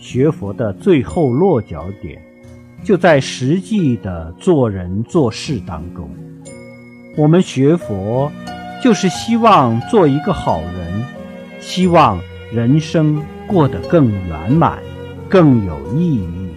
学佛的最后落脚点就在实际的做人做事当中。我们学佛就是希望做一个好人希望人生过得更圆满更有意义。